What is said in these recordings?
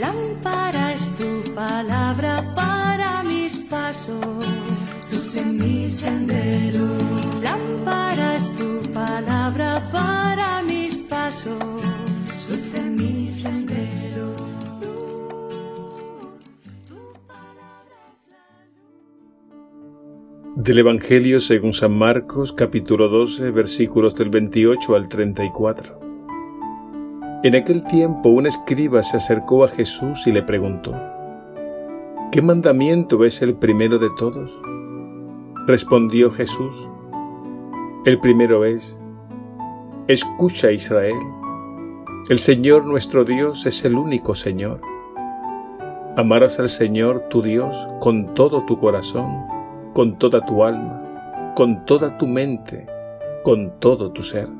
Lámpara es tu palabra para mis pasos, luz en mi sendero. Lámpara es tu palabra para mis pasos, luz en mi sendero. Del Evangelio según San Marcos, capítulo 12, versículos del 28 al 34. En aquel tiempo un escriba se acercó a Jesús y le preguntó, ¿qué mandamiento es el primero de todos? Respondió Jesús, el primero es, escucha Israel, el Señor nuestro Dios es el único Señor. Amarás al Señor tu Dios con todo tu corazón, con toda tu alma, con toda tu mente, con todo tu ser.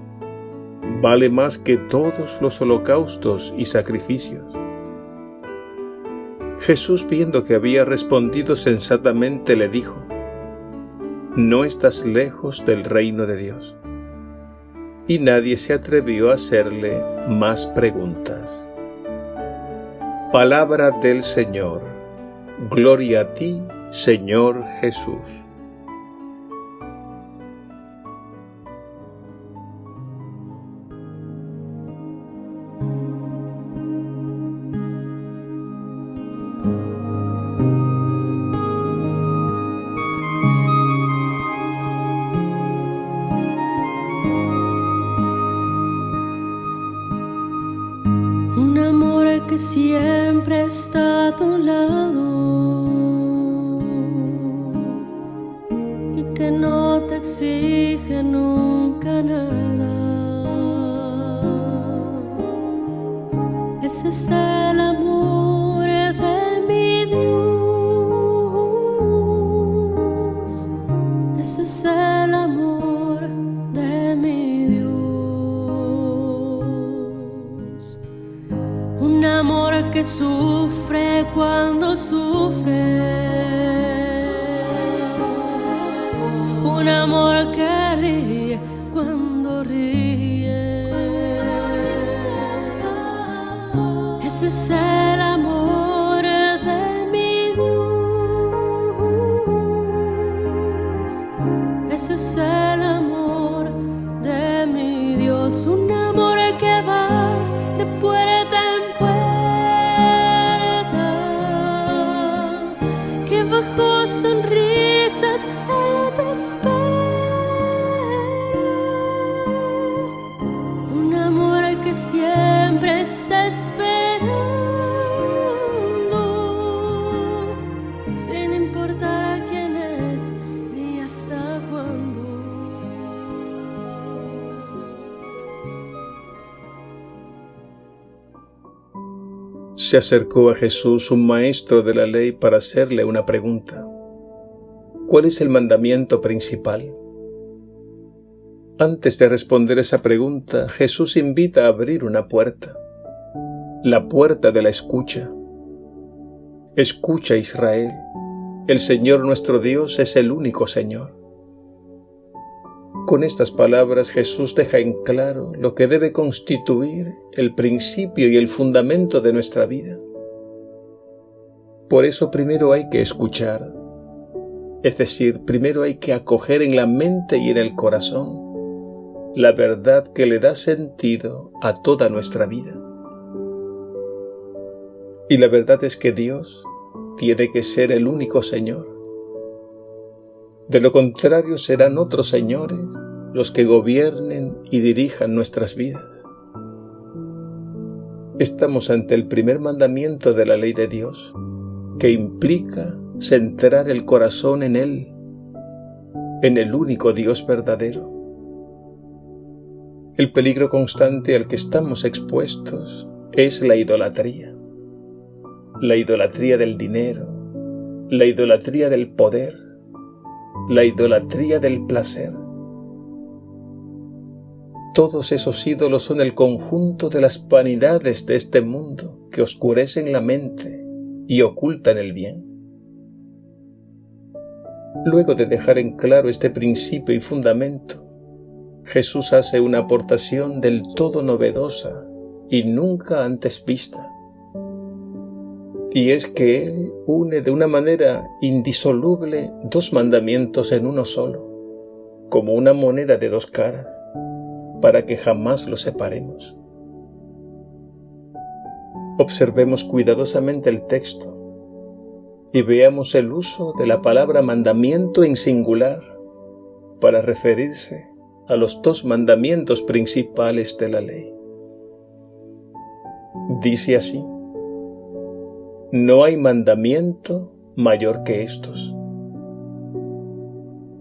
vale más que todos los holocaustos y sacrificios. Jesús, viendo que había respondido sensatamente, le dijo, No estás lejos del reino de Dios. Y nadie se atrevió a hacerle más preguntas. Palabra del Señor. Gloria a ti, Señor Jesús. Que siempre está a tu lado y que no te exige nunca nada. Ese es el amor sufre cuando sufres. Un amor que ríe cuando ríes. Ese es Se acercó a Jesús un maestro de la ley para hacerle una pregunta. ¿Cuál es el mandamiento principal? Antes de responder esa pregunta, Jesús invita a abrir una puerta, la puerta de la escucha. Escucha Israel, el Señor nuestro Dios es el único Señor. Con estas palabras Jesús deja en claro lo que debe constituir el principio y el fundamento de nuestra vida. Por eso primero hay que escuchar, es decir, primero hay que acoger en la mente y en el corazón la verdad que le da sentido a toda nuestra vida. Y la verdad es que Dios tiene que ser el único Señor. De lo contrario serán otros señores los que gobiernen y dirijan nuestras vidas. Estamos ante el primer mandamiento de la ley de Dios, que implica centrar el corazón en Él, en el único Dios verdadero. El peligro constante al que estamos expuestos es la idolatría. La idolatría del dinero, la idolatría del poder, la idolatría del placer. Todos esos ídolos son el conjunto de las vanidades de este mundo que oscurecen la mente y ocultan el bien. Luego de dejar en claro este principio y fundamento, Jesús hace una aportación del todo novedosa y nunca antes vista. Y es que Él une de una manera indisoluble dos mandamientos en uno solo, como una moneda de dos caras, para que jamás los separemos. Observemos cuidadosamente el texto y veamos el uso de la palabra mandamiento en singular para referirse a los dos mandamientos principales de la ley. Dice así, no hay mandamiento mayor que estos.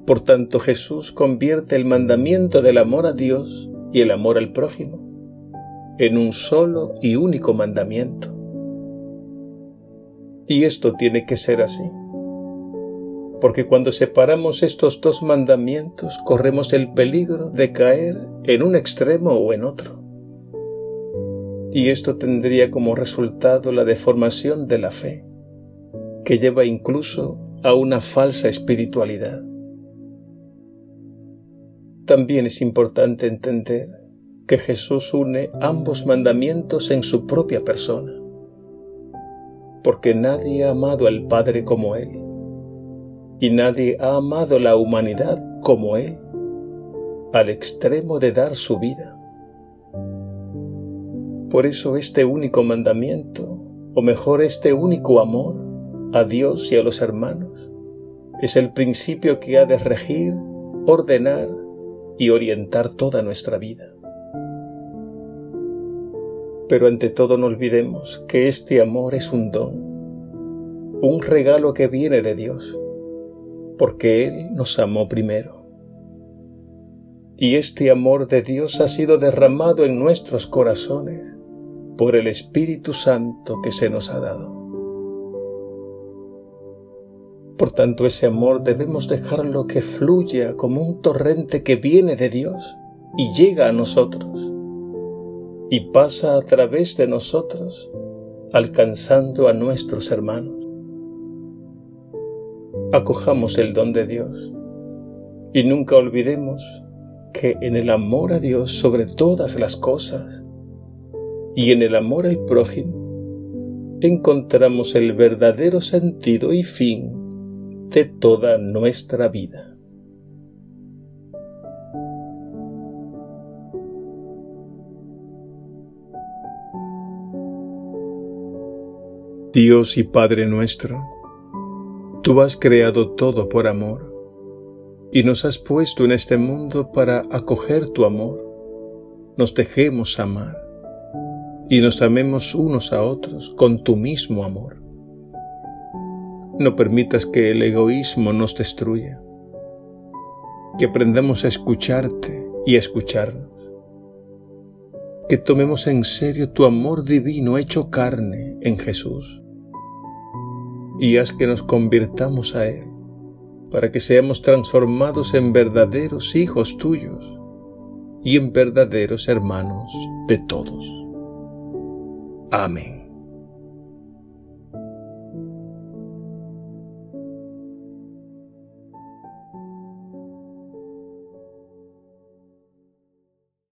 Por tanto Jesús convierte el mandamiento del amor a Dios y el amor al prójimo en un solo y único mandamiento. Y esto tiene que ser así. Porque cuando separamos estos dos mandamientos corremos el peligro de caer en un extremo o en otro. Y esto tendría como resultado la deformación de la fe, que lleva incluso a una falsa espiritualidad. También es importante entender que Jesús une ambos mandamientos en su propia persona, porque nadie ha amado al Padre como Él, y nadie ha amado la humanidad como Él, al extremo de dar su vida. Por eso este único mandamiento, o mejor este único amor a Dios y a los hermanos, es el principio que ha de regir, ordenar y orientar toda nuestra vida. Pero ante todo no olvidemos que este amor es un don, un regalo que viene de Dios, porque Él nos amó primero. Y este amor de Dios ha sido derramado en nuestros corazones por el Espíritu Santo que se nos ha dado. Por tanto, ese amor debemos dejarlo que fluya como un torrente que viene de Dios y llega a nosotros y pasa a través de nosotros, alcanzando a nuestros hermanos. Acojamos el don de Dios y nunca olvidemos que en el amor a Dios sobre todas las cosas y en el amor al prójimo encontramos el verdadero sentido y fin de toda nuestra vida. Dios y Padre nuestro, tú has creado todo por amor y nos has puesto en este mundo para acoger tu amor. Nos dejemos amar y nos amemos unos a otros con tu mismo amor. No permitas que el egoísmo nos destruya, que aprendamos a escucharte y a escucharnos, que tomemos en serio tu amor divino hecho carne en Jesús y haz que nos convirtamos a Él, para que seamos transformados en verdaderos hijos tuyos y en verdaderos hermanos de todos. Amén.